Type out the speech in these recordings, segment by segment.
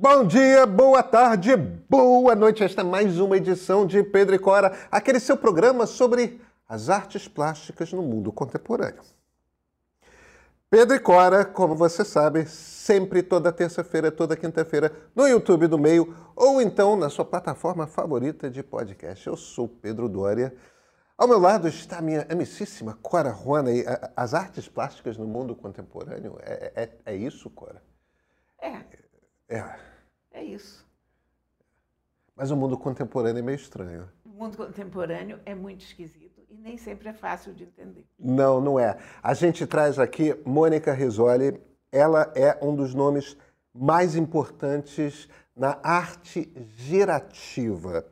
Bom dia, boa tarde, boa noite. Esta é mais uma edição de Pedro e Cora, aquele seu programa sobre as artes plásticas no mundo contemporâneo. Pedro e Cora, como você sabe, sempre toda terça-feira, toda quinta-feira, no YouTube do Meio ou então na sua plataforma favorita de podcast. Eu sou Pedro Dória. Ao meu lado está a minha amicíssima Cora Juana. E as artes plásticas no mundo contemporâneo, é, é, é isso, Cora? É. É. É isso. Mas o mundo contemporâneo é meio estranho. O mundo contemporâneo é muito esquisito e nem sempre é fácil de entender. Não, não é. A gente traz aqui Mônica Risoli. Ela é um dos nomes mais importantes na arte gerativa.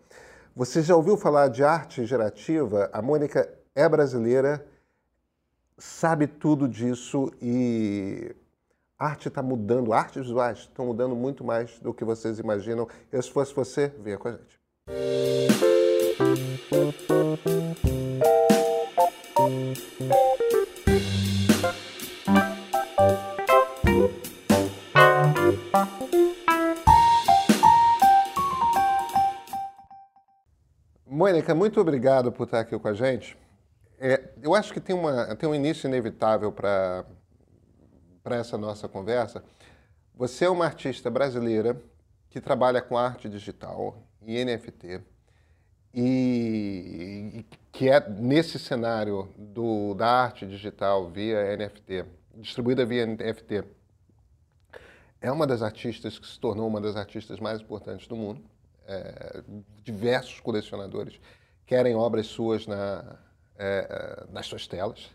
Você já ouviu falar de arte gerativa? A Mônica é brasileira, sabe tudo disso e a arte está mudando, artes visuais estão mudando muito mais do que vocês imaginam. Eu, se fosse você, venha com a gente. Mônica, muito obrigado por estar aqui com a gente. É, eu acho que tem, uma, tem um início inevitável para essa nossa conversa. Você é uma artista brasileira que trabalha com arte digital e NFT e, que é nesse cenário do, da arte digital via NFT, distribuída via NFT, é uma das artistas que se tornou uma das artistas mais importantes do mundo é, diversos colecionadores querem obras suas na, é, nas suas telas.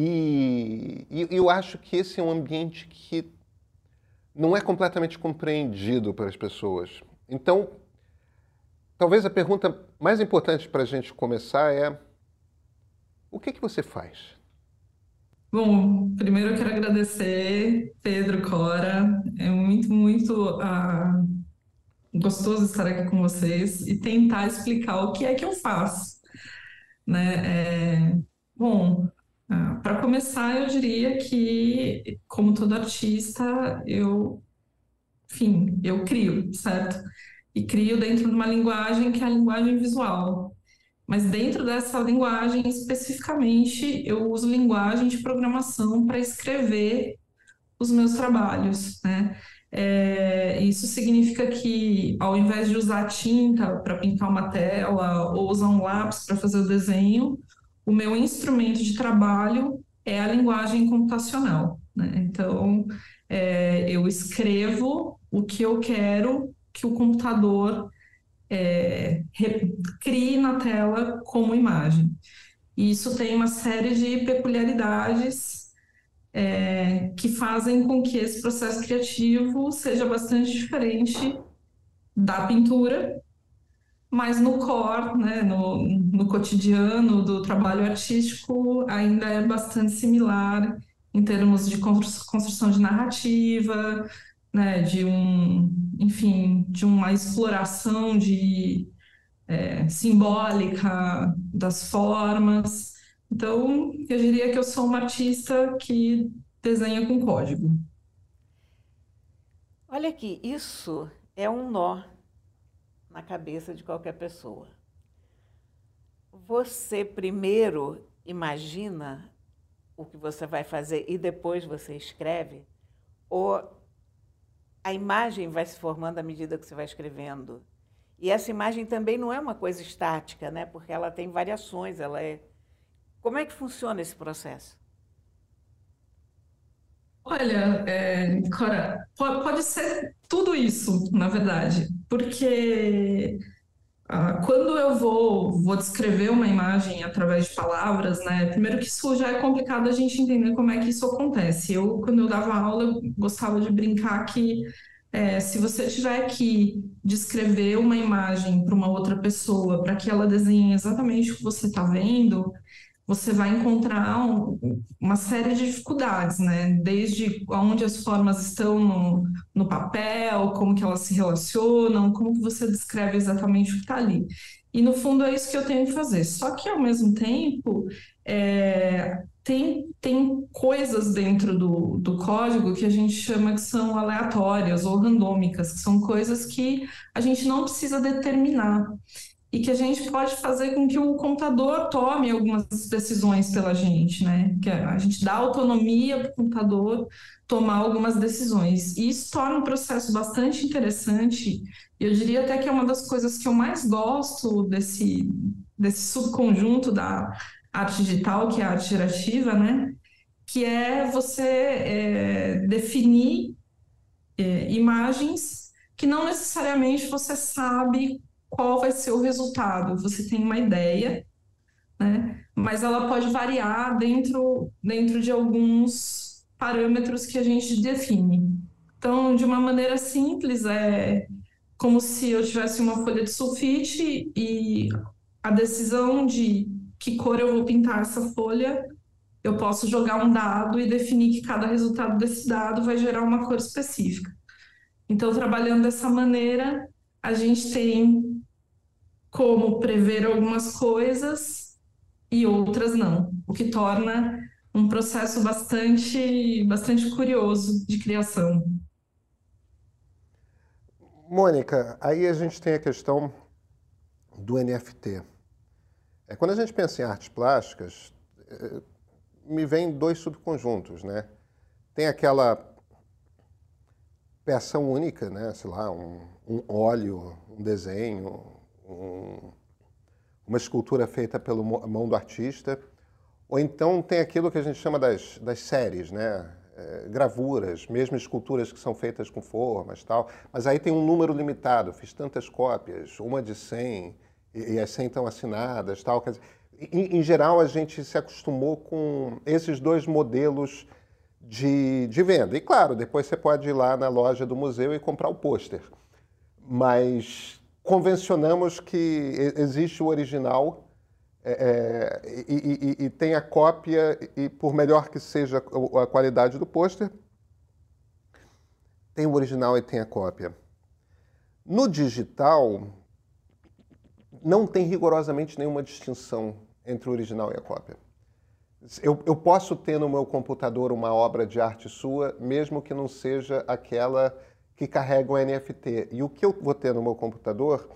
E, e, eu acho que esse é um ambiente que não é completamente compreendido pelas pessoas. Então, talvez a pergunta mais importante para a gente começar é: o que, que você faz? Bom, primeiro eu quero agradecer Pedro Cora. É muito, muito uh, gostoso estar aqui com vocês e tentar explicar o que é que eu faço. Né? É, bom, ah, para começar, eu diria que, como todo artista, eu, enfim, eu crio, certo? E crio dentro de uma linguagem que é a linguagem visual. Mas dentro dessa linguagem, especificamente, eu uso linguagem de programação para escrever os meus trabalhos, né? É, isso significa que, ao invés de usar tinta para pintar uma tela ou usar um lápis para fazer o desenho, o meu instrumento de trabalho é a linguagem computacional. Né? Então, é, eu escrevo o que eu quero que o computador é, crie na tela como imagem. E isso tem uma série de peculiaridades é, que fazem com que esse processo criativo seja bastante diferente da pintura, mas no core, né, no, no cotidiano do trabalho artístico, ainda é bastante similar em termos de construção de narrativa, né, de um, enfim, de uma exploração de é, simbólica das formas. Então, eu diria que eu sou uma artista que desenha com código. Olha aqui, isso é um nó na cabeça de qualquer pessoa. Você primeiro imagina o que você vai fazer e depois você escreve? Ou a imagem vai se formando à medida que você vai escrevendo? E essa imagem também não é uma coisa estática, né? Porque ela tem variações, ela é como é que funciona esse processo? Olha, é, Cora, pode ser tudo isso, na verdade, porque ah, quando eu vou, vou descrever uma imagem através de palavras, né? Primeiro que isso já é complicado a gente entender como é que isso acontece. Eu, quando eu dava aula, eu gostava de brincar que é, se você tiver que descrever uma imagem para uma outra pessoa, para que ela desenhe exatamente o que você está vendo, você vai encontrar um, uma série de dificuldades, né? Desde onde as formas estão no, no papel, como que elas se relacionam, como que você descreve exatamente o que está ali. E no fundo é isso que eu tenho que fazer. Só que ao mesmo tempo, é, tem, tem coisas dentro do, do código que a gente chama que são aleatórias ou randômicas, que são coisas que a gente não precisa determinar e que a gente pode fazer com que o computador tome algumas decisões pela gente, né? Que a gente dá autonomia para o computador tomar algumas decisões. E isso torna um processo bastante interessante. Eu diria até que é uma das coisas que eu mais gosto desse, desse subconjunto da arte digital, que é a arte gerativa, né? Que é você é, definir é, imagens que não necessariamente você sabe qual vai ser o resultado. Você tem uma ideia, né? Mas ela pode variar dentro, dentro de alguns parâmetros que a gente define. Então, de uma maneira simples, é como se eu tivesse uma folha de sulfite e a decisão de que cor eu vou pintar essa folha, eu posso jogar um dado e definir que cada resultado desse dado vai gerar uma cor específica. Então, trabalhando dessa maneira, a gente tem como prever algumas coisas e outras não, o que torna um processo bastante, bastante curioso de criação. Mônica, aí a gente tem a questão do NFT. É, quando a gente pensa em artes plásticas, é, me vem dois subconjuntos, né? Tem aquela peça única, né? Sei lá, um, um óleo, um desenho, um, uma escultura feita pela mão do artista, ou então tem aquilo que a gente chama das, das séries, né? É, gravuras, mesmo esculturas que são feitas com formas tal, mas aí tem um número limitado, fiz tantas cópias, uma de 100, e, e as 100 estão assinadas tal. Dizer, em, em, geral, a gente se acostumou com esses dois modelos de, de venda. E claro, depois você pode ir lá na loja do museu e comprar o pôster. Mas convencionamos que existe o original é, é, e, e, e, tem a cópia, e por melhor que seja a qualidade do pôster, tem o original e tem a cópia. No digital, não tem rigorosamente nenhuma distinção entre o original e a cópia. Eu, eu posso ter no meu computador uma obra de arte sua, mesmo que não seja aquela que carregam NFT. E o que eu vou ter no meu computador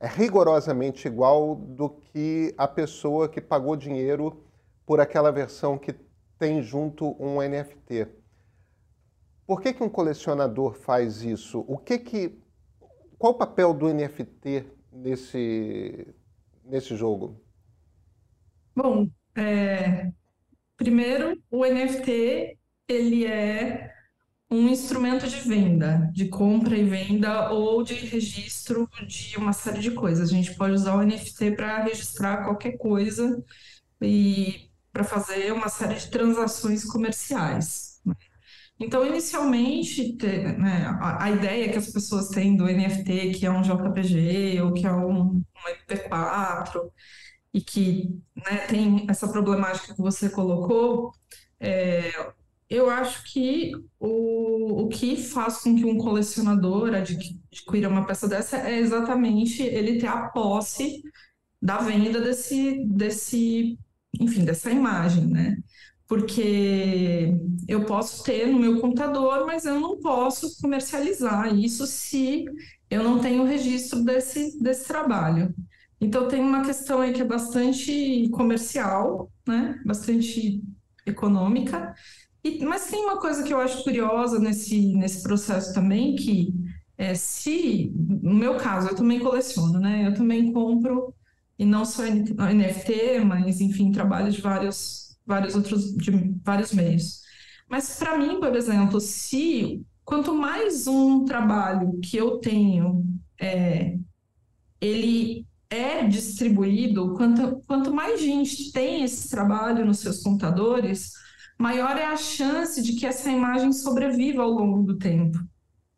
é rigorosamente igual do que a pessoa que pagou dinheiro por aquela versão que tem junto um NFT. Por que, que um colecionador faz isso? O que que, qual o papel do NFT nesse, nesse jogo? Bom, é, primeiro, o NFT ele é um instrumento de venda, de compra e venda ou de registro de uma série de coisas. A gente pode usar o NFT para registrar qualquer coisa e para fazer uma série de transações comerciais. Né? Então, inicialmente, né, a, ideia que as pessoas têm do NFT, que é um JPG ou que é um, um MP4, e que né, tem essa problemática que você colocou, é, eu acho que o, o que faz com que um colecionador adquira uma peça dessa é exatamente ele ter a posse da venda desse, desse, enfim, dessa imagem, né? Porque eu posso ter no meu computador, mas eu não posso comercializar isso se eu não tenho registro desse, desse trabalho. Então tem uma questão aí que é bastante comercial, né? Bastante econômica, e, mas tem uma coisa que eu acho curiosa nesse, nesse processo também, que é, se, no meu caso, eu também coleciono, né? Eu também compro, e não só NFT, mas, enfim, trabalho de vários, vários outros, de vários meios. Mas, para mim, por exemplo, se quanto mais um trabalho que eu tenho, é, ele é distribuído, quanto, quanto mais gente tem esse trabalho nos seus computadores, maior é a chance de que essa imagem sobreviva ao longo do tempo,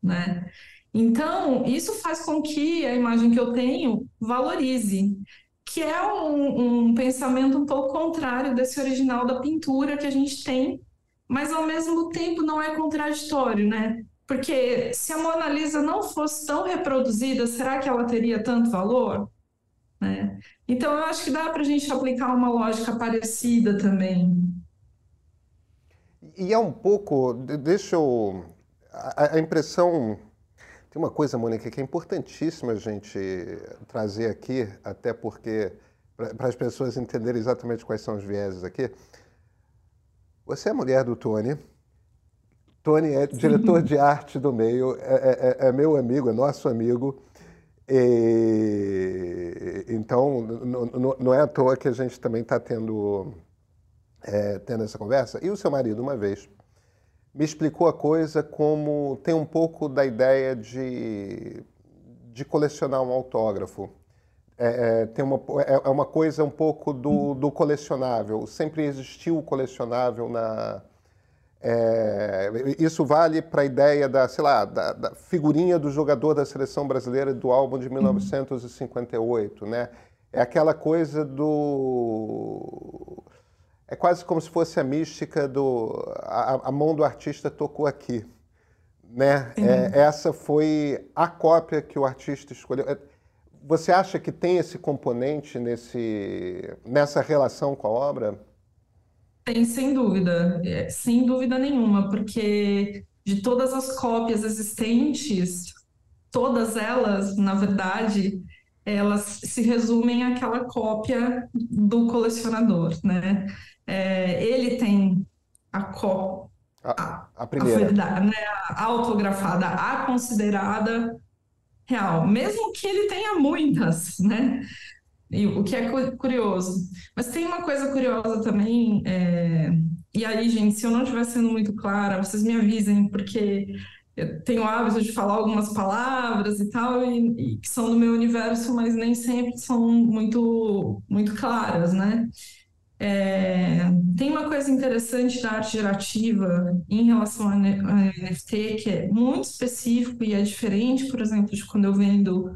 né? Então, isso faz com que a imagem que eu tenho valorize, que é um, um pensamento um pouco contrário desse original da pintura que a gente tem, mas ao mesmo tempo não é contraditório, né? Porque se a Mona Lisa não fosse tão reproduzida, será que ela teria tanto valor? Né? Então, eu acho que dá para a gente aplicar uma lógica parecida também. E é um pouco, deixa eu. A, a impressão. Tem uma coisa, Mônica, que é importantíssima a gente trazer aqui, até porque, para as pessoas entenderem exatamente quais são os vieses aqui. Você é mulher do Tony. Tony é diretor de arte do meio, é, é, é meu amigo, é nosso amigo. E, então, não é à toa que a gente também está tendo, é, tendo essa conversa. E o seu marido, uma vez, me explicou a coisa como tem um pouco da ideia de, de colecionar um autógrafo. É, é, tem uma, é, é uma coisa um pouco do, do colecionável. Sempre existiu o colecionável na, é, isso vale para a ideia da, sei lá, da, da, figurinha do jogador da seleção brasileira do álbum de 1958, uhum. né? É aquela coisa do... É quase como se fosse a mística do... A, a mão do artista tocou aqui, né? Uhum. É, essa foi a cópia que o artista escolheu. É, você acha que tem esse componente nesse, nessa relação com a obra? Tem, sem dúvida, é, sem dúvida nenhuma, porque de todas as cópias existentes, todas elas, na verdade, elas se resumem àquela cópia do colecionador, né? É, ele tem a cópia, a, a, primeira, a, né? a autografada, a considerada real, mesmo que ele tenha muitas, né? E o que é curioso. Mas tem uma coisa curiosa também, é... e aí, gente, se eu não estiver sendo muito clara, vocês me avisem, porque eu tenho o hábito de falar algumas palavras e tal, e, e, que são do meu universo, mas nem sempre são muito, muito claras, né? É... tem uma coisa interessante da arte gerativa em relação a NFT, que é muito específico e é diferente, por exemplo, de quando eu vendo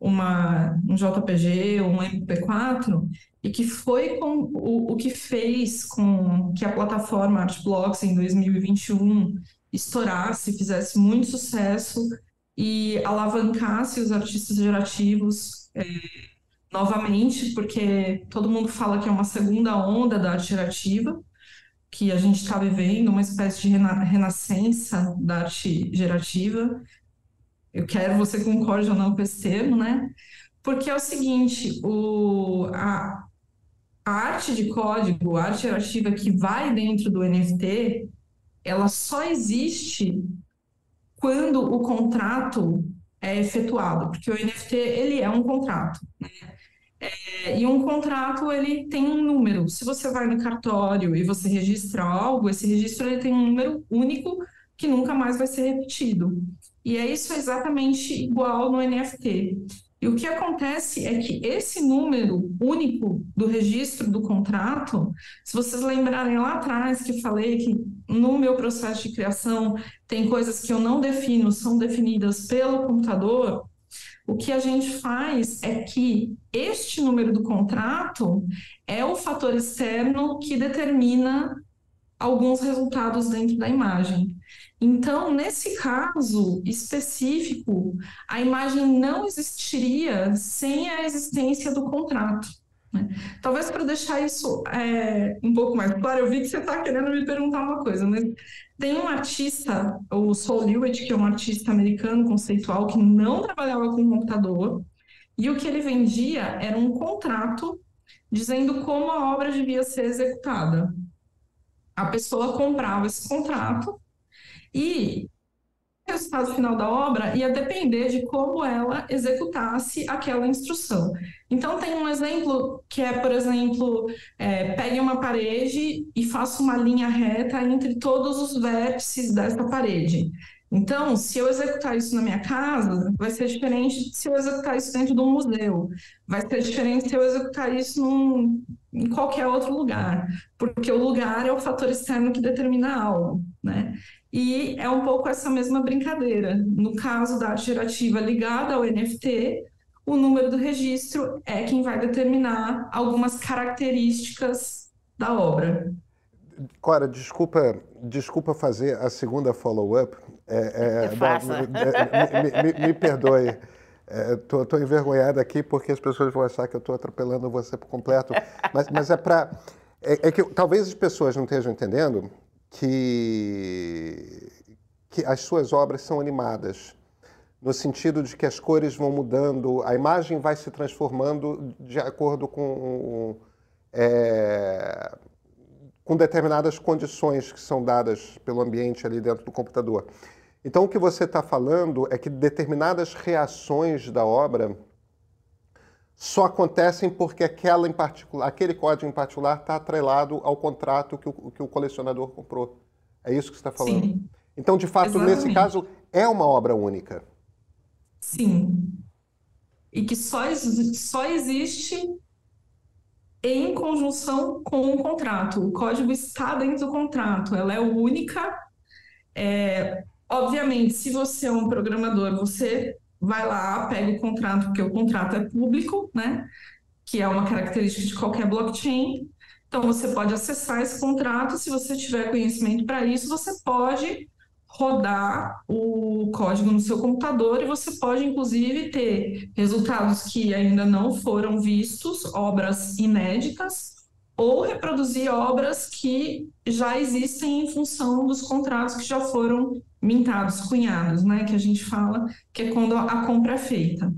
uma, um JPG ou um MP4 e que foi com o, o que fez com que a plataforma Artblocks em 2021 estourasse, fizesse muito sucesso e alavancasse os artistas gerativos é, novamente, porque todo mundo fala que é uma segunda onda da arte gerativa, que a gente está vivendo, uma espécie de rena renascença da arte gerativa, eu quero você concorde ou não com esse termo, né? Porque é o seguinte, o, a, a arte de código, a arte gerativa que vai dentro do NFT, ela só existe quando o contrato é efetuado, porque o NFT ele é um contrato, né? É, e um contrato ele tem um número. Se você vai no cartório e você registra algo, esse registro ele tem um número único que nunca mais vai ser repetido. E é isso exatamente igual no NFT. E o que acontece é que esse número único do registro do contrato, se vocês lembrarem lá atrás que falei que no meu processo de criação tem coisas que eu não defino, são definidas pelo computador, o que a gente faz é que este número do contrato é o fator externo que determina alguns resultados dentro da imagem. Então, nesse caso específico, a imagem não existiria sem a existência do contrato. Né? Talvez para deixar isso é, um pouco mais claro, eu vi que você está querendo me perguntar uma coisa, mas tem um artista, o Saul Lewitt, que é um artista americano conceitual que não trabalhava com computador, e o que ele vendia era um contrato dizendo como a obra devia ser executada. A pessoa comprava esse contrato e resultado final da obra ia depender de como ela executasse aquela instrução. Então, tem um exemplo que é, por exemplo, é, pegue uma parede e faça uma linha reta entre todos os vértices dessa parede. Então, se eu executar isso na minha casa, vai ser diferente se eu executar isso dentro de um museu. Vai ser diferente se eu executar isso num, em qualquer outro lugar, porque o lugar é o fator externo que determina algo, né? E é um pouco essa mesma brincadeira. No caso da arte gerativa ligada ao NFT, o número do registro é quem vai determinar algumas características da obra. Cora, desculpa, desculpa fazer a segunda follow-up. É, é, é, me, me, me, me, perdoe. Estou é, envergonhado aqui porque as pessoas vão achar que eu estou atropelando você por completo. Mas, mas é para. É, é, que talvez as pessoas não estejam entendendo que, que as suas obras são animadas, no sentido de que as cores vão mudando, a imagem vai se transformando de acordo com, é, com determinadas condições que são dadas pelo ambiente ali dentro do computador. Então, o que você está falando é que determinadas reações da obra só acontecem porque aquela em particular, aquele código em particular está atrelado ao contrato que o, que o colecionador comprou. É isso que você está falando? Sim. Então, de fato, Exatamente. nesse caso, é uma obra única. Sim. E que só, só existe em conjunção com o contrato. O código está dentro do contrato, ela é única. É, Obviamente, se você é um programador, você vai lá, pega o contrato, porque o contrato é público, né? Que é uma característica de qualquer blockchain. Então, você pode acessar esse contrato. Se você tiver conhecimento para isso, você pode rodar o código no seu computador e você pode, inclusive, ter resultados que ainda não foram vistos, obras inéditas, ou reproduzir obras que já existem em função dos contratos que já foram mintados, cunhados, né, que a gente fala, que é quando a compra é feita.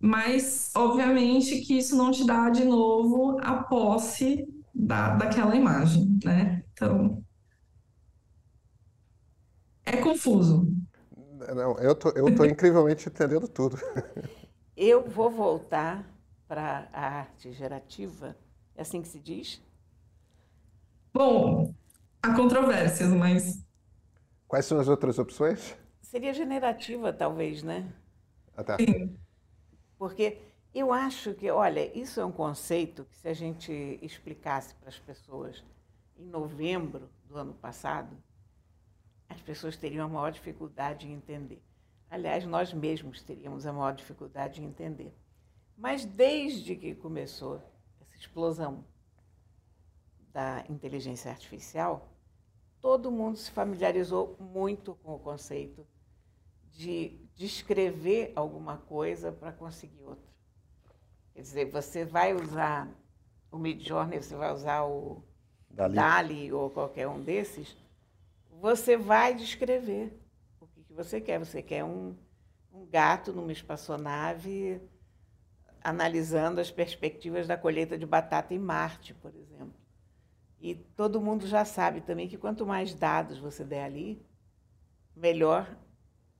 Mas, obviamente, que isso não te dá de novo a posse da, daquela imagem, né? Então, é confuso. Não, eu tô, eu tô incrivelmente entendendo tudo. Eu vou voltar para a arte gerativa, é assim que se diz? Bom, há controvérsias, mas Quais são as outras opções? Seria generativa, talvez, né? Ah, tá. Sim. Porque eu acho que, olha, isso é um conceito que se a gente explicasse para as pessoas em novembro do ano passado, as pessoas teriam a maior dificuldade em entender. Aliás, nós mesmos teríamos a maior dificuldade em entender. Mas desde que começou essa explosão da inteligência artificial, todo mundo se familiarizou muito com o conceito de descrever alguma coisa para conseguir outra. Quer dizer, você vai usar o Midjourney, você vai usar o Dali, Dali ou qualquer um desses, você vai descrever o que, que você quer. Você quer um, um gato numa espaçonave analisando as perspectivas da colheita de batata em Marte, por exemplo. E todo mundo já sabe também que quanto mais dados você der ali, melhor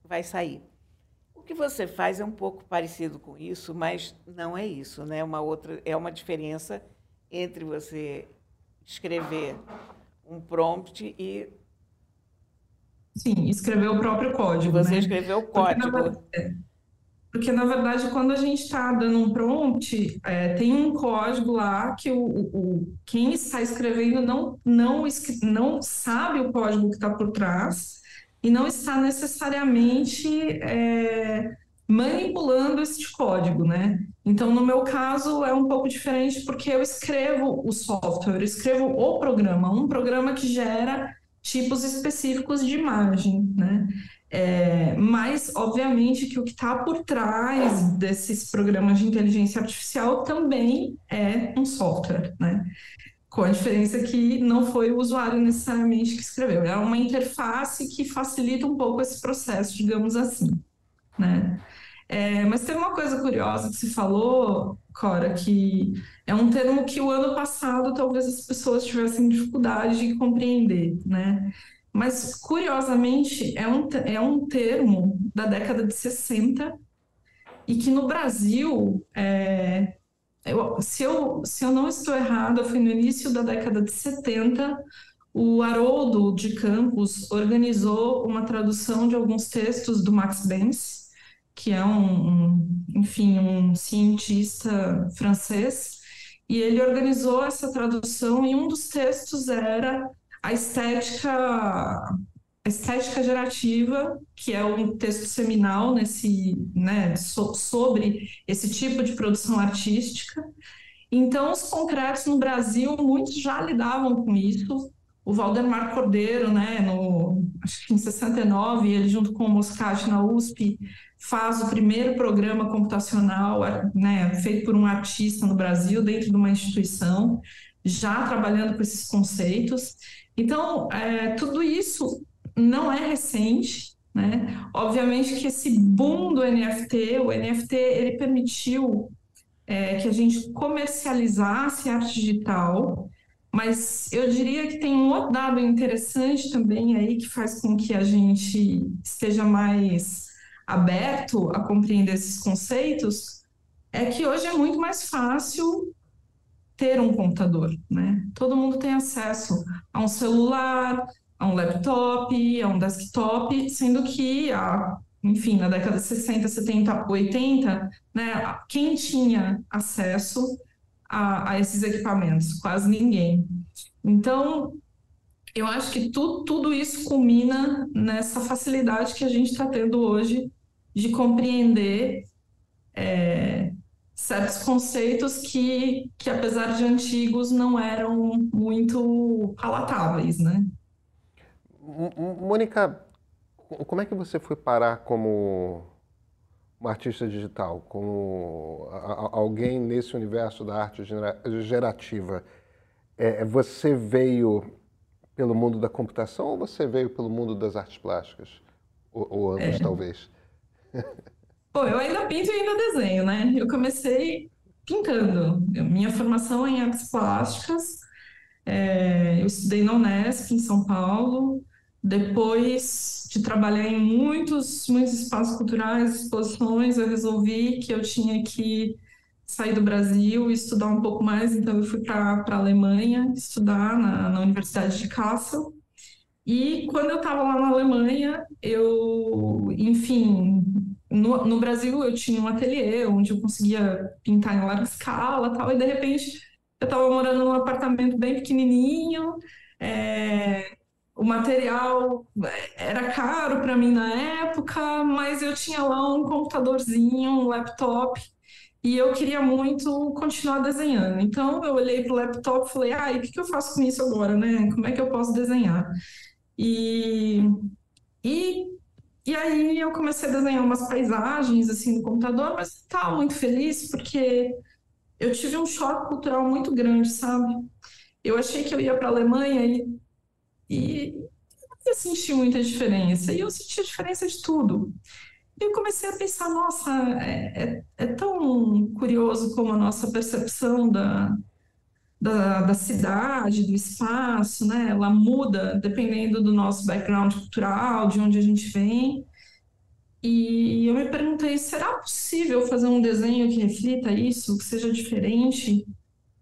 vai sair. O que você faz é um pouco parecido com isso, mas não é isso, né? Uma outra é uma diferença entre você escrever um prompt e Sim, escrever o próprio código. Você né? escreveu o código. Porque, porque, na verdade, quando a gente está dando um prompt, é, tem um código lá que o, o, quem está escrevendo não, não, não sabe o código que está por trás e não está necessariamente é, manipulando este código, né? Então, no meu caso, é um pouco diferente porque eu escrevo o software, eu escrevo o programa, um programa que gera tipos específicos de imagem, né? É, mas, obviamente, que o que está por trás desses programas de inteligência artificial também é um software, né? Com a diferença que não foi o usuário necessariamente que escreveu, é uma interface que facilita um pouco esse processo, digamos assim, né? É, mas tem uma coisa curiosa que se falou, Cora, que é um termo que o ano passado talvez as pessoas tivessem dificuldade de compreender, né? Mas, curiosamente, é um, é um termo da década de 60 e que no Brasil, é, eu, se, eu, se eu não estou errada, foi no início da década de 70, o Haroldo de Campos organizou uma tradução de alguns textos do Max Benz, que é um, um enfim, um cientista francês, e ele organizou essa tradução e um dos textos era a estética, a estética gerativa, que é um texto seminal nesse, né, so, sobre esse tipo de produção artística. Então, os concretos no Brasil, muitos já lidavam com isso. o Valdemar Cordeiro, né, no, acho que em 69, ele junto com o Moscati na USP, faz o primeiro programa computacional né, feito por um artista no Brasil, dentro de uma instituição, já trabalhando com esses conceitos. Então, é, tudo isso não é recente, né? Obviamente que esse boom do NFT, o NFT, ele permitiu é, que a gente comercializasse arte digital, mas eu diria que tem um outro dado interessante também aí que faz com que a gente esteja mais aberto a compreender esses conceitos, é que hoje é muito mais fácil ter um computador, né? Todo mundo tem acesso a um celular, a um laptop, a um desktop, sendo que a enfim, na década de 60, 70, 80, né, quem tinha acesso a, a esses equipamentos? Quase ninguém. Então, eu acho que tu, tudo isso culmina nessa facilidade que a gente está tendo hoje de compreender é, certos conceitos que, que, apesar de antigos, não eram muito palatáveis, né? Mônica, como é que você foi parar como uma artista digital, como alguém nesse universo da arte gerativa, é, você veio pelo mundo da computação ou você veio pelo mundo das artes plásticas? Ou, ou ambos, é. talvez? Pô, eu ainda pinto e ainda desenho, né? Eu comecei pintando. Minha formação é em artes plásticas. É, eu estudei na Unesp, em São Paulo. Depois de trabalhar em muitos, muitos espaços culturais, exposições, eu resolvi que eu tinha que sair do Brasil e estudar um pouco mais, então eu fui para a Alemanha estudar na, na Universidade de Kassel. E quando eu estava lá na Alemanha, eu, enfim, no, no, Brasil eu tinha um ateliê onde eu conseguia pintar em larga escala tal, e de repente eu estava morando num apartamento bem pequenininho, é, o material era caro para mim na época, mas eu tinha lá um computadorzinho, um laptop, e eu queria muito continuar desenhando. Então eu olhei para o laptop e falei, ah, e o que, que eu faço com isso agora, né? Como é que eu posso desenhar? E, e, e aí eu comecei a desenhar umas paisagens assim no computador, mas estava muito feliz porque eu tive um choque cultural muito grande, sabe? Eu achei que eu ia para a Alemanha e e eu senti muita diferença. E eu senti a diferença de tudo. E eu comecei a pensar, nossa, é, é, é tão curioso como a nossa percepção da, da, da, cidade, do espaço, né? Ela muda dependendo do nosso background cultural, de onde a gente vem. E eu me perguntei, será possível fazer um desenho que reflita isso, que seja diferente?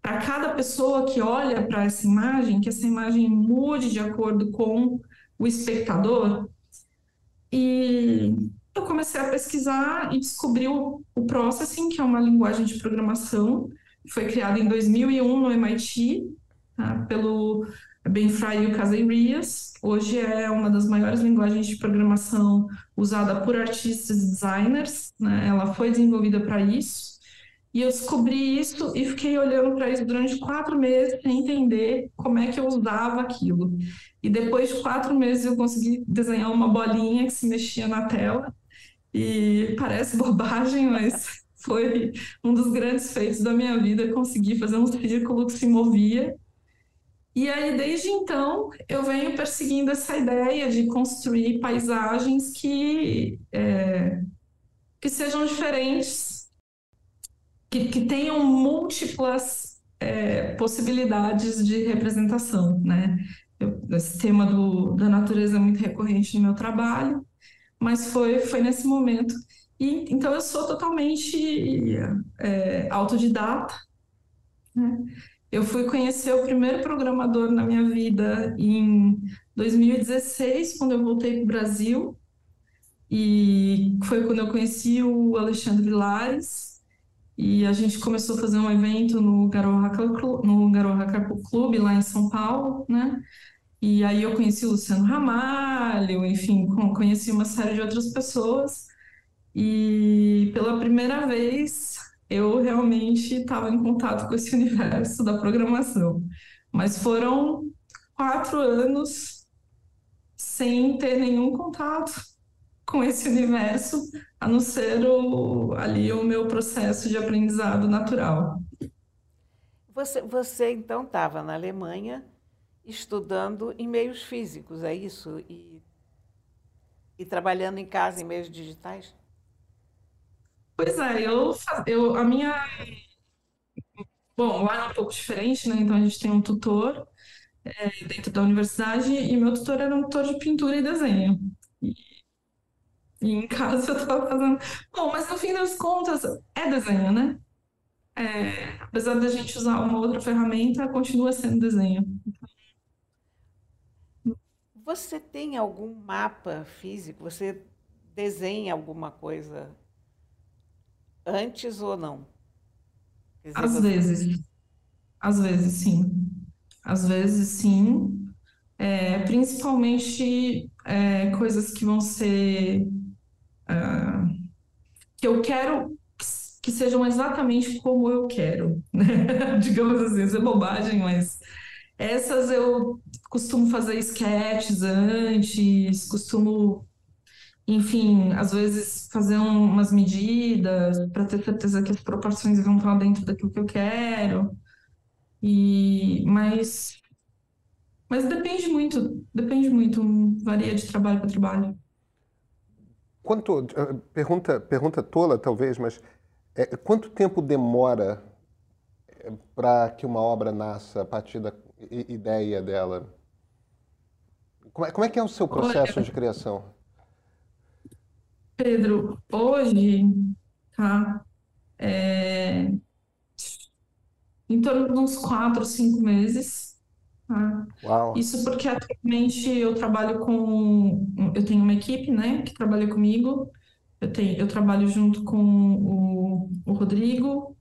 para cada pessoa que olha para essa imagem, que essa imagem mude de acordo com o espectador. E eu comecei a pesquisar e descobri o, o Processing, que é uma linguagem de programação, foi criada em 2001 no MIT, tá? pelo Benfry e o Casey Hoje é uma das maiores linguagens de programação usada por artistas e designers. Né? Ela foi desenvolvida para isso. E eu descobri isso e fiquei olhando para isso durante quatro meses sem entender como é que eu usava aquilo. E depois de quatro meses eu consegui desenhar uma bolinha que se mexia na tela. E parece bobagem, mas foi um dos grandes feitos da minha vida conseguir fazer um círculo que se movia. E aí, desde então, eu venho perseguindo essa ideia de construir paisagens que, é, que sejam diferentes que, que tenham múltiplas é, possibilidades de representação, né? Eu, esse tema do, da natureza é muito recorrente no meu trabalho, mas foi, foi nesse momento. E, então, eu sou totalmente é, autodidata. Né? Eu fui conhecer o primeiro programador na minha vida em 2016, quando eu voltei para o Brasil. E foi quando eu conheci o Alexandre Vilares, e a gente começou a fazer um evento no Garoha Club, no Garoha Club lá em São Paulo, né? E aí eu conheci o Luciano Ramalho, enfim, conheci uma série de outras pessoas. E pela primeira vez eu realmente estava em contato com esse universo da programação. Mas foram quatro anos sem ter nenhum contato com esse universo, a não ser o, ali o meu processo de aprendizado natural. Você, você então estava na Alemanha estudando em meios físicos, é isso? E, e trabalhando em casa em meios digitais? Pois é, eu, eu a minha. Bom, lá é um pouco diferente, né? Então a gente tem um tutor é, dentro da universidade e meu tutor era um tutor de pintura e desenho. E, e em casa eu estava fazendo. Bom, mas no fim das contas é desenho, né? É, apesar da gente usar uma outra ferramenta, continua sendo desenho. Você tem algum mapa físico? Você desenha alguma coisa antes ou não? Dizer, Às você... vezes. Às vezes, sim. Às vezes, sim. É, principalmente é, coisas que vão ser. Uh, que eu quero que sejam exatamente como eu quero. Né? Digamos assim, isso é bobagem, mas essas eu costumo fazer sketches antes, costumo, enfim, às vezes fazer umas medidas para ter certeza que as proporções vão estar dentro daquilo que eu quero. E, mas, mas depende muito, depende muito, varia de trabalho para trabalho. Quanto, eh, pergunta, pergunta tola talvez, mas é, quanto tempo demora eh, para que uma obra nasça a partir da ideia dela? Como é, como é que é o seu processo Olha, de criação? Pedro, hoje, tá? É, em torno de uns quatro, cinco meses. Tá? Isso porque atualmente eu trabalho com. Eu tenho uma equipe, né, que trabalha comigo. Eu, tenho, eu trabalho junto com o, o Rodrigo,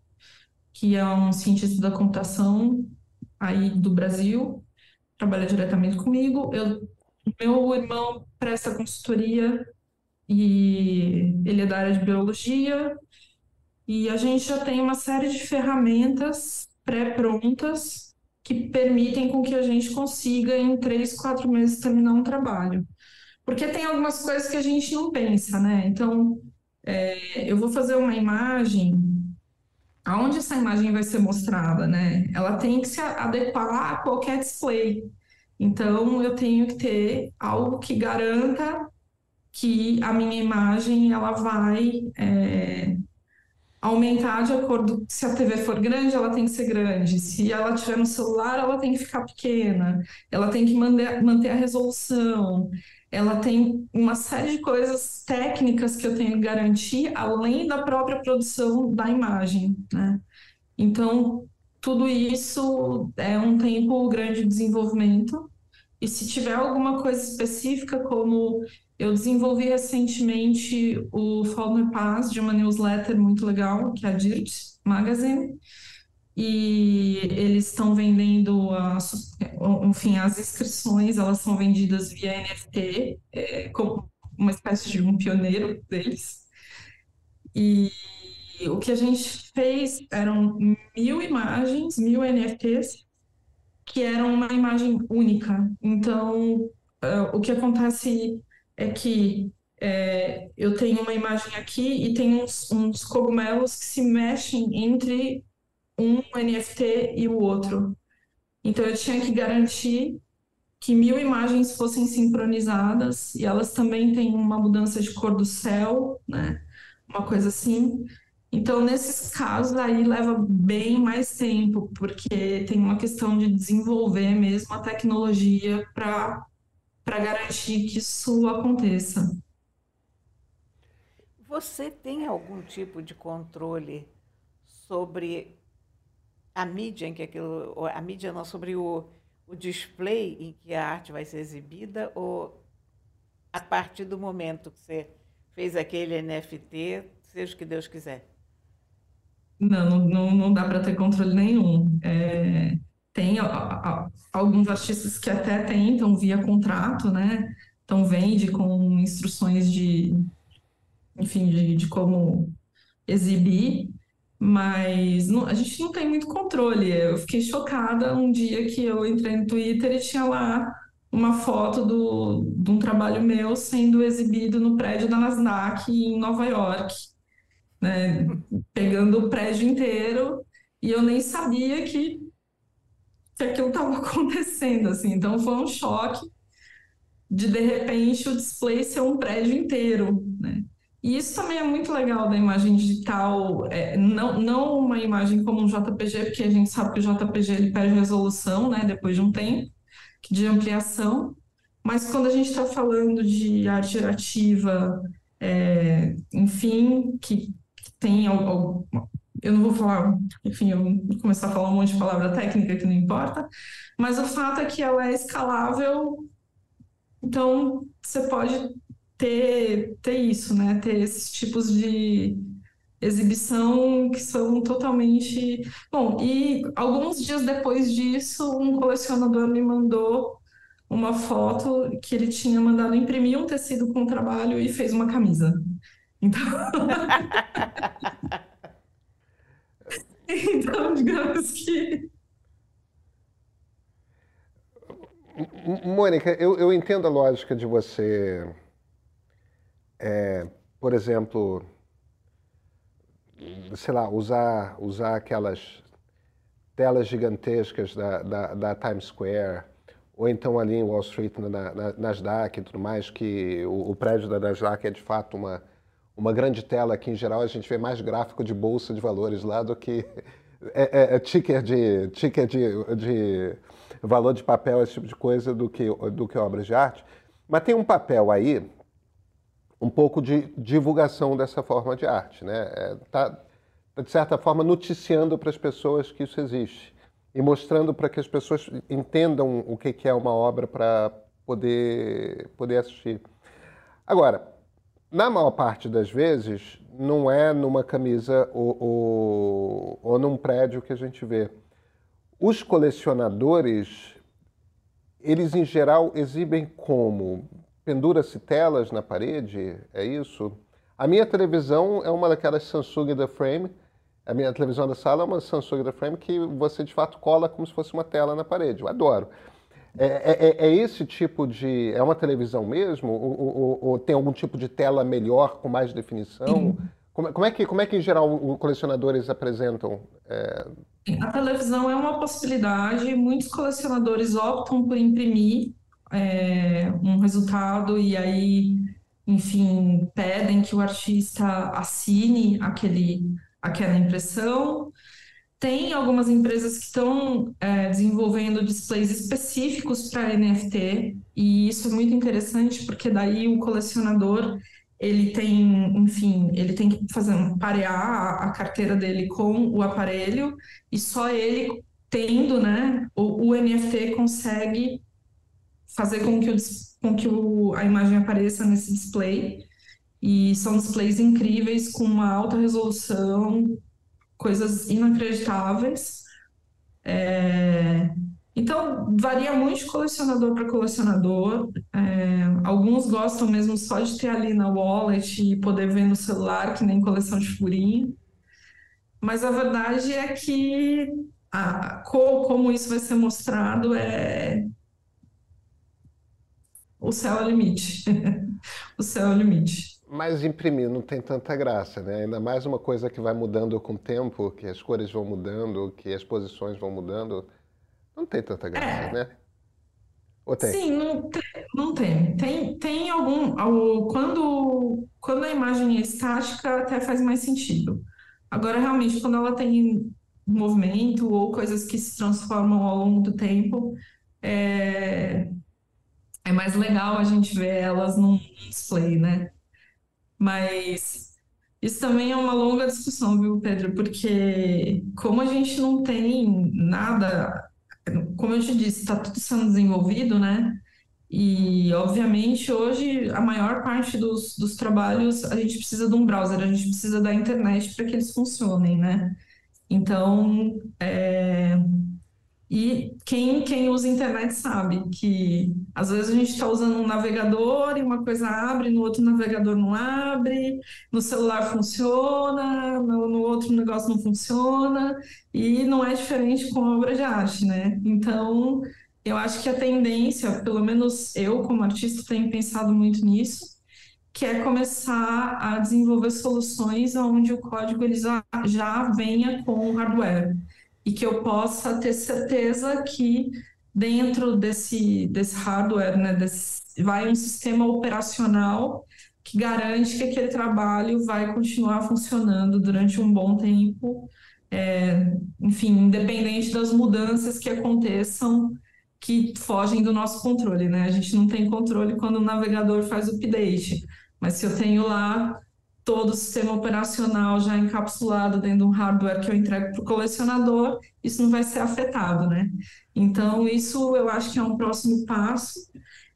que é um cientista da computação aí do Brasil, trabalha diretamente comigo. Eu, meu irmão presta consultoria e ele é da área de biologia. E a gente já tem uma série de ferramentas pré-prontas que permitem com que a gente consiga, em três, quatro meses, terminar um trabalho. Porque tem algumas coisas que a gente não pensa, né? Então, é, eu vou fazer uma imagem, aonde essa imagem vai ser mostrada, né? Ela tem que se adequar a qualquer display. Então, eu tenho que ter algo que garanta que a minha imagem ela vai é, aumentar de acordo se a TV for grande, ela tem que ser grande. Se ela estiver no celular, ela tem que ficar pequena. Ela tem que manter, manter a resolução. Ela tem uma série de coisas técnicas que eu tenho que garantir, além da própria produção da imagem, né? Então, tudo isso é um tempo grande de desenvolvimento. E se tiver alguma coisa específica, como eu desenvolvi recentemente o Faulkner Pass de uma newsletter muito legal, que é a Dirt Magazine, e eles estão vendendo, as, enfim, as inscrições, elas são vendidas via NFT, é, como uma espécie de um pioneiro deles. E o que a gente fez eram mil imagens, mil NFTs, que eram uma imagem única. Então, uh, o que acontece é que é, eu tenho uma imagem aqui e tem uns, uns cogumelos que se mexem entre um NFT e o outro. Então eu tinha que garantir que mil imagens fossem sincronizadas e elas também têm uma mudança de cor do céu, né? Uma coisa assim. Então, nesses casos aí leva bem mais tempo, porque tem uma questão de desenvolver mesmo a tecnologia para para garantir que isso aconteça. Você tem algum tipo de controle sobre a mídia em que aquilo, a mídia não, sobre o, o display em que a arte vai ser exibida ou a partir do momento que você fez aquele NFT, seja o que Deus quiser? Não, não, não dá para ter controle nenhum. É, tem a, a, alguns artistas que até tentam via contrato, né? Então vende com instruções de, enfim, de, de como exibir, mas não, a gente não tem muito controle. Eu fiquei chocada um dia que eu entrei no Twitter e tinha lá uma foto do, de um trabalho meu sendo exibido no prédio da Nasdaq em Nova York, né? Pegando o prédio inteiro e eu nem sabia que, que aquilo estava acontecendo, assim. Então foi um choque de de repente o display ser um prédio inteiro, né? E isso também é muito legal da imagem digital, é, não, não uma imagem como um JPG, porque a gente sabe que o JPG ele perde resolução, né, depois de um tempo de ampliação, mas quando a gente está falando de arte gerativa, é, enfim, que, que tem algo, eu não vou falar, enfim, eu vou começar a falar um monte de palavra técnica que não importa, mas o fato é que ela é escalável, então você pode ter, ter isso, né? Ter esses tipos de exibição que são totalmente. Bom, e alguns dias depois disso, um colecionador me mandou uma foto que ele tinha mandado imprimir um tecido com o trabalho e fez uma camisa. Então. então, digamos que. Mônica, eu, eu entendo a lógica de você é, por exemplo, sei lá, usar, usar aquelas telas gigantescas da, da, da Times Square, ou então ali em Wall Street, na, na Nasdaq e tudo mais, que o, o, prédio da Nasdaq é de fato uma, uma grande tela que, em geral, a gente vê mais gráfico de bolsa de valores lá do que é, é, é ticker, de, ticker de, de valor de papel, esse tipo de coisa, do que, do que obras de arte. Mas tem um papel aí um pouco de divulgação dessa forma de arte, né? É, tá, de certa forma, noticiando para as pessoas que isso existe e mostrando para que as pessoas entendam o que é uma obra para poder, poder assistir. Agora, na maior parte das vezes, não é numa camisa ou, ou, ou num prédio que a gente vê. Os colecionadores, eles em geral exibem como pendura-se telas na parede, é isso? A minha televisão é uma daquelas Samsung da Frame. A minha televisão da sala é uma Samsung da Frame que você de fato cola como se fosse uma tela na parede. Eu adoro. É, é, é, é esse tipo de. É uma televisão mesmo? Ou, ou, ou, tem algum tipo de tela melhor, com mais definição? Como, como, é, que, como é que, em geral, os colecionadores apresentam? É... A televisão é uma possibilidade. Muitos colecionadores optam por imprimir é, um resultado e aí, enfim, pedem que o artista assine aquele, aquela impressão. Tem algumas empresas que estão é, desenvolvendo displays específicos para NFT, e isso é muito interessante porque daí o colecionador ele tem, enfim, ele tem que fazer parear a, carteira dele com o aparelho e só ele tendo, né, o, o NFT consegue fazer com que, o, com que o, a imagem apareça nesse display. E são displays incríveis, com uma alta resolução, coisas inacreditáveis. É... Então, varia muito de colecionador para colecionador. É... Alguns gostam mesmo só de ter ali na wallet e poder ver no celular, que nem coleção de figurinha. Mas a verdade é que a, como isso vai ser mostrado é, o céu é o limite. o céu é o limite. Mas imprimir não tem tanta graça, né? Ainda mais uma coisa que vai mudando com o tempo, que as cores vão mudando, que as posições vão mudando. Não tem tanta graça, é. né? Ou tem? Sim, não tem. Não tem. tem, tem algum. Quando, quando a imagem é estática, até faz mais sentido. Agora, realmente, quando ela tem movimento ou coisas que se transformam ao longo do tempo, é, é mais legal a gente ver elas num display, né? Mas isso também é uma longa discussão, viu, Pedro? Porque como a gente não tem nada, como eu te disse, está tudo sendo desenvolvido, né? E, obviamente, hoje a maior parte dos, dos trabalhos a gente precisa de um browser, a gente precisa da internet para que eles funcionem, né? Então, é, E quem, quem usa internet sabe que às vezes a gente está usando um navegador e uma coisa abre, no outro navegador não abre, no celular funciona, no, no outro negócio não funciona, e não é diferente com a obra de arte, né? Então, eu acho que a tendência, pelo menos eu como artista tenho pensado muito nisso, que é começar a desenvolver soluções onde o código ele já, já venha com o hardware e que eu possa ter certeza que dentro desse, desse hardware, né, desse, vai um sistema operacional que garante que aquele trabalho vai continuar funcionando durante um bom tempo, é, enfim, independente das mudanças que aconteçam que fogem do nosso controle, né? A gente não tem controle quando o navegador faz update, mas se eu tenho lá todo o sistema operacional já encapsulado dentro de um hardware que eu entrego para o colecionador, isso não vai ser afetado, né? Então, isso eu acho que é um próximo passo.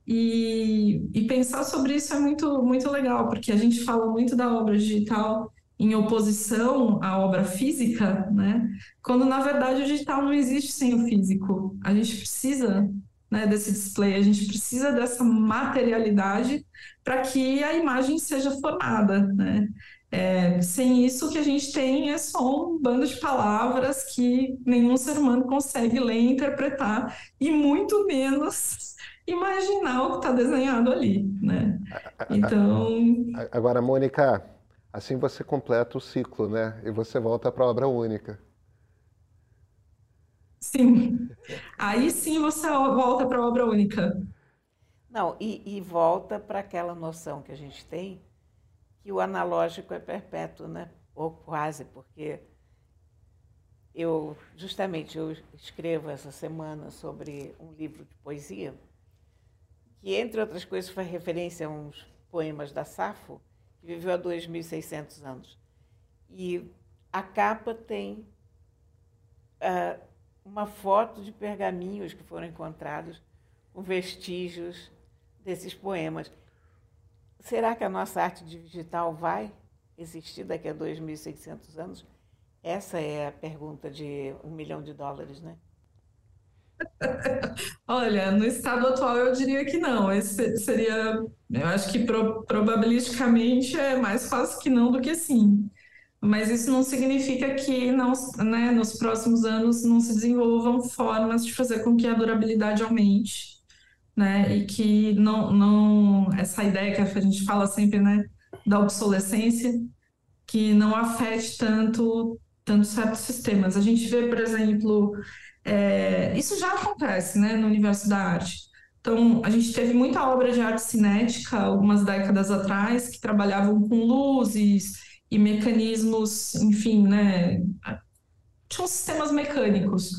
E, e pensar sobre isso é muito, muito legal, porque a gente fala muito da obra digital em oposição à obra física, né? Quando na verdade o digital não existe sem o físico. A gente precisa né, desse display, a gente precisa dessa materialidade para que a imagem seja formada, né? É, sem isso, o que a gente tem é só um bando de palavras que nenhum ser humano consegue ler e interpretar, e muito menos imaginar o que está desenhado ali, né? Então... Agora, Mônica, assim você completa o ciclo, né? E você volta para a obra única. Sim. Aí sim você volta para a obra única. Não, e, e volta para aquela noção que a gente tem que o analógico é perpétuo, né? Ou quase, porque eu justamente eu escrevo essa semana sobre um livro de poesia que entre outras coisas faz referência a uns poemas da Safo que viveu há 2.600 anos e a capa tem uh, uma foto de pergaminhos que foram encontrados com vestígios desses poemas. Será que a nossa arte digital vai existir daqui a 2.600 anos? Essa é a pergunta de um milhão de dólares, né? Olha, no estado atual eu diria que não. Esse seria, eu acho que pro, probabilisticamente é mais fácil que não do que sim. Mas isso não significa que não, né, nos próximos anos não se desenvolvam formas de fazer com que a durabilidade aumente né? E que não, não essa ideia que a gente fala sempre, né, da obsolescência, que não afete tanto tanto certos sistemas. A gente vê, por exemplo, é, isso já acontece, né, no universo da arte. Então, a gente teve muita obra de arte cinética algumas décadas atrás que trabalhavam com luzes e mecanismos, enfim, né, tinham sistemas mecânicos.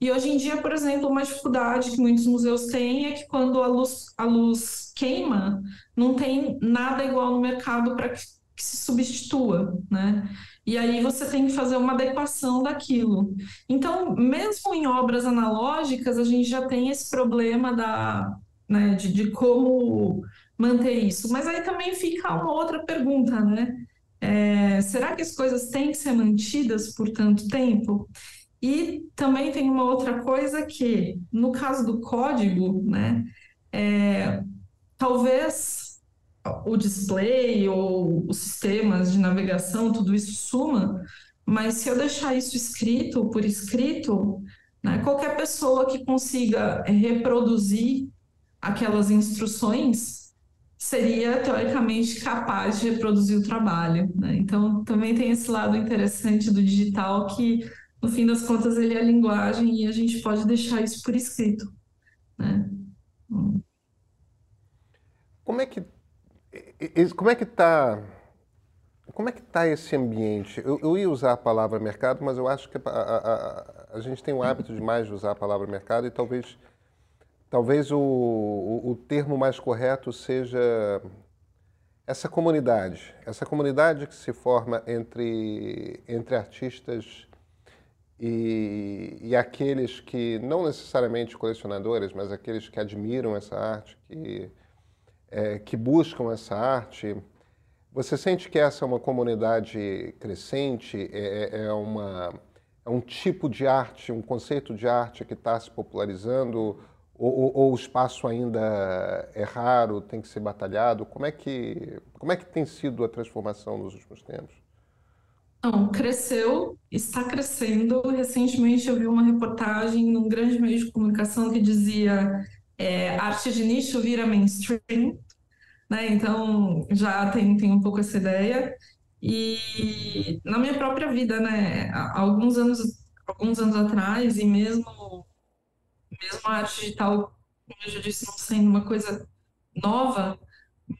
E hoje em dia, por exemplo, uma dificuldade que muitos museus têm é que quando a luz, a luz queima, não tem nada igual no mercado para que, que se substitua, né? E aí você tem que fazer uma adequação daquilo. Então, mesmo em obras analógicas, a gente já tem esse problema da, né, de, de como manter isso. Mas aí também fica uma outra pergunta, né? É, será que as coisas têm que ser mantidas por tanto tempo? E também tem uma outra coisa que, no caso do código, né, é, talvez o display ou os sistemas de navegação, tudo isso suma, mas se eu deixar isso escrito, por escrito, né, qualquer pessoa que consiga reproduzir aquelas instruções seria teoricamente capaz de reproduzir o trabalho. Né? Então, também tem esse lado interessante do digital que no fim das contas, ele é linguagem e a gente pode deixar isso por escrito. Né? Como é que como é que está como é que está esse ambiente? Eu, eu, ia usar a palavra mercado, mas eu acho que a, a, a, a, gente tem o hábito demais de usar a palavra mercado e talvez talvez o, o, o termo mais correto seja essa comunidade, essa comunidade que se forma entre entre artistas e, e, aqueles que, não necessariamente colecionadores, mas aqueles que admiram essa arte, que, é, que buscam essa arte, você sente que essa é uma comunidade crescente, é, é, é uma, é um tipo de arte, um conceito de arte que está se popularizando? Ou, ou, ou, o espaço ainda é raro, tem que ser batalhado? Como é que, como é que tem sido a transformação nos últimos tempos? Não, cresceu, está crescendo. Recentemente eu vi uma reportagem num grande meio de comunicação que dizia é, arte de nicho vira mainstream, né? Então já tem, tem um pouco essa ideia. E na minha própria vida, né? Alguns anos, alguns anos atrás, e mesmo, mesmo a arte digital, como eu já disse, não sendo uma coisa nova,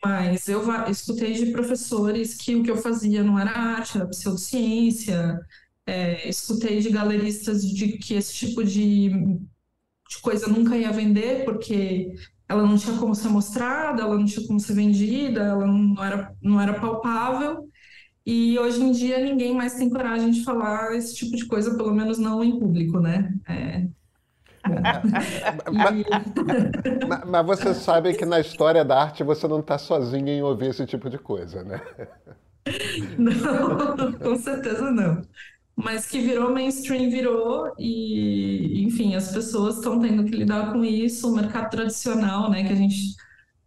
mas eu escutei de professores que o que eu fazia não era arte, era pseudociência. É, escutei de galeristas de que esse tipo de, de coisa nunca ia vender, porque ela não tinha como ser mostrada, ela não tinha como ser vendida, ela não era, não era palpável. E hoje em dia ninguém mais tem coragem de falar esse tipo de coisa, pelo menos não em público, né? É, mas, mas, você sabe que na história da arte você não está sozinho em ouvir esse tipo de coisa, né? Não, com certeza não. Mas que virou mainstream, virou, e enfim, as pessoas estão tendo que lidar com isso. O mercado tradicional, né, que a gente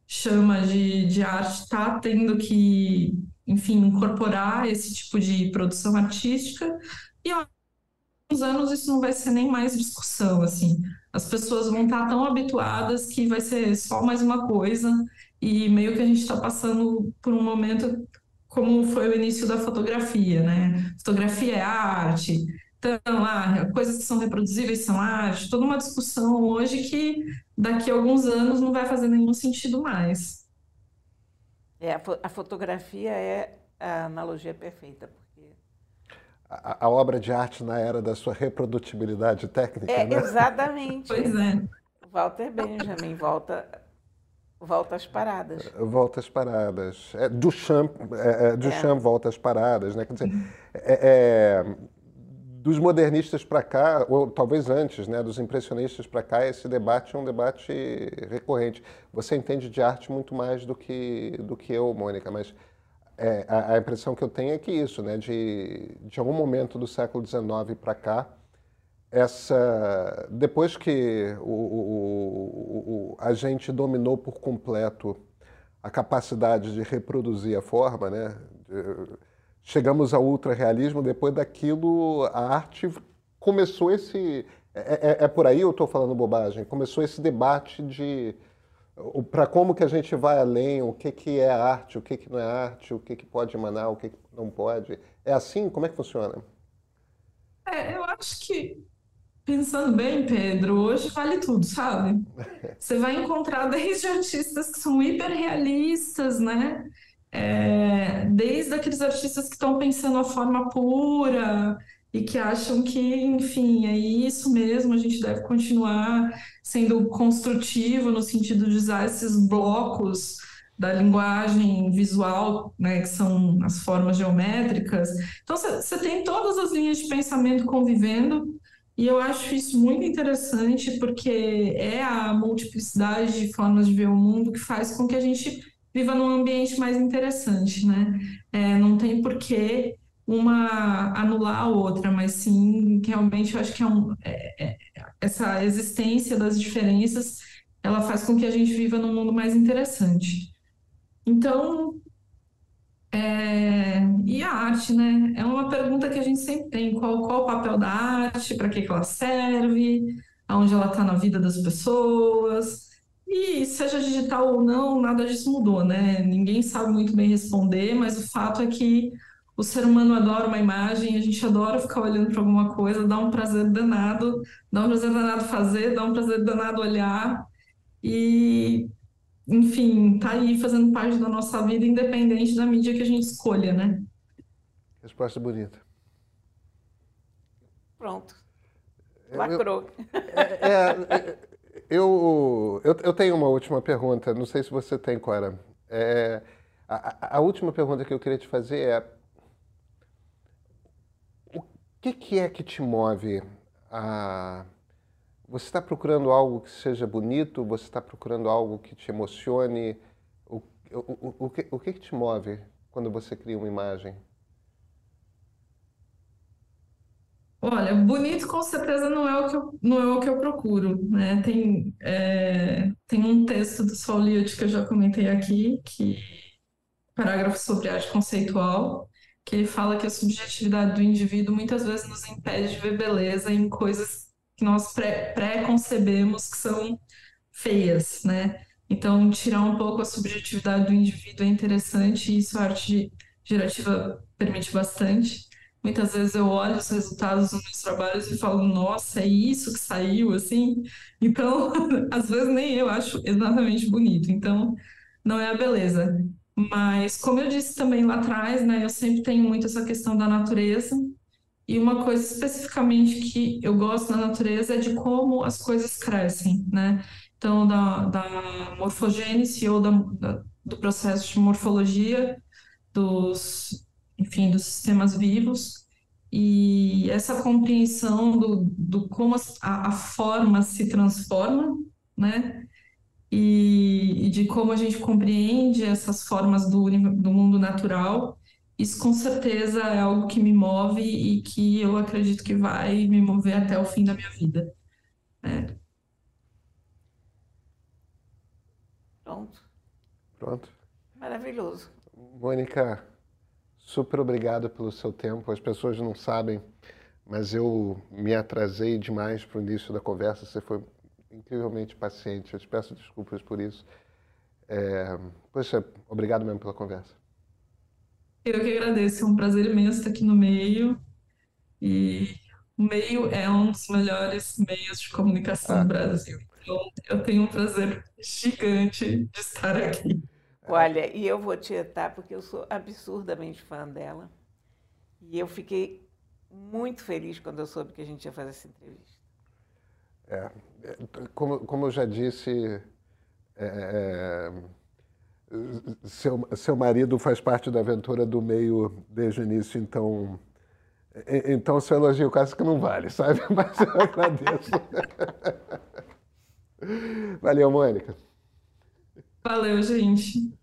chama de, de arte, está tendo que, enfim, incorporar esse tipo de produção artística. E uns anos isso não vai ser nem mais discussão, assim. As pessoas vão estar tão habituadas que vai ser só mais uma coisa e meio que a gente está passando por um momento como foi o início da fotografia, né? Fotografia é arte, então, ah, coisas que são reproduzíveis são arte, toda uma discussão hoje que daqui a alguns anos não vai fazer nenhum sentido mais. É, a, fotografia é a analogia perfeita, a, a, obra de arte na era da sua reprodutibilidade técnica, é, né? Exatamente. pois é. Walter Benjamin volta, volta às paradas. Volta às paradas. É, Duchamp, é, é, Duchamp é. volta às paradas, né? Quer dizer, é, é dos modernistas para cá, ou talvez antes, né, dos impressionistas para cá, esse debate é um debate recorrente. Você entende de arte muito mais do que, do que eu, Mônica, mas é, a, a, impressão que eu tenho é que isso, né, de, de algum momento do século XIX para cá, essa depois que o, o, o, a gente dominou por completo a capacidade de reproduzir a forma, né, chegamos ao ultra-realismo, depois daquilo a arte começou esse... É, é, é por aí eu estou falando bobagem? Começou esse debate de para como que a gente vai além, o que, que é arte, o que, que não é arte, o que, que pode emanar, o que, que não pode. É assim? Como é que funciona? É, eu acho que, pensando bem, Pedro, hoje vale tudo, sabe? Você vai encontrar desde artistas que são hiperrealistas, né? É, desde aqueles artistas que estão pensando a forma pura, e que acham que, enfim, é isso mesmo, a gente deve continuar sendo construtivo no sentido de usar esses blocos da linguagem visual, né, que são as formas geométricas. Então, você tem todas as linhas de pensamento convivendo, e eu acho isso muito interessante, porque é a multiplicidade de formas de ver o mundo que faz com que a gente viva num ambiente mais interessante, né? É, não tem porquê uma anular a outra, mas sim, realmente eu acho que é um, é, é, essa existência das diferenças, ela faz com que a gente viva num mundo mais interessante. Então, é, e a arte, né? É uma pergunta que a gente sempre tem: qual, qual o papel da arte, para que, que ela serve, aonde ela está na vida das pessoas. E seja digital ou não, nada disso mudou, né? Ninguém sabe muito bem responder, mas o fato é que o ser humano adora uma imagem, a gente adora ficar olhando para alguma coisa, dá um prazer danado, dá um prazer danado fazer, dá um prazer danado olhar. E, enfim, tá aí fazendo parte da nossa vida, independente da mídia que a gente escolha, né? Resposta bonita. Pronto. Lacrou. É, é, eu, eu, eu tenho uma última pergunta, não sei se você tem, Cora. É, a, a última pergunta que eu queria te fazer é que, que é que te move a. Você está procurando algo que seja bonito? Você está procurando algo que te emocione? O, o, o, o, que, o que, que te move quando você cria uma imagem? Olha, bonito com certeza não é o que eu, não é o que eu procuro, né? Tem, é, tem um texto do Saul Liot que eu já comentei aqui, que parágrafo sobre arte conceitual, que ele fala que a subjetividade do indivíduo muitas vezes nos impede de ver beleza em coisas que nós pré-concebemos que são feias, né? Então, tirar um pouco a subjetividade do indivíduo é interessante e isso a arte gerativa permite bastante. Muitas vezes eu olho os resultados dos meus trabalhos e falo, nossa, é isso que saiu, assim. Então, às vezes nem eu acho exatamente bonito. Então, não é a beleza. Mas, como eu disse também lá atrás, né, eu sempre tenho muito essa questão da natureza. E uma coisa especificamente que eu gosto na natureza é de como as coisas crescem, né? Então, da, da morfogênese ou da, da, do processo de morfologia dos, enfim, dos sistemas vivos e essa compreensão do, do como a, a forma se transforma, né? E, e, de como a gente compreende essas formas do, do mundo natural. Isso com certeza é algo que me move e que eu acredito que vai me mover até o fim da minha vida. É. Pronto. Pronto. Maravilhoso. Mônica, super obrigado pelo seu tempo. As pessoas não sabem, mas eu me atrasei demais para o início da conversa. Você foi incrivelmente paciente. Eu te peço desculpas por isso. É... Poxa, obrigado mesmo pela conversa. Eu que agradeço. É um prazer imenso estar aqui no meio. E o meio é um dos melhores meios de comunicação ah. do Brasil. Então, eu tenho um prazer gigante de estar aqui. Olha, e eu vou tietar porque eu sou absurdamente fã dela. E eu fiquei muito feliz quando eu soube que a gente ia fazer essa entrevista. É, é como, como eu já disse, é, é, seu, seu marido faz parte da aventura do meio desde o início, então. Então, seu elogio quase que não vale, sabe? Mas eu agradeço. Valeu, Mônica. Valeu, gente.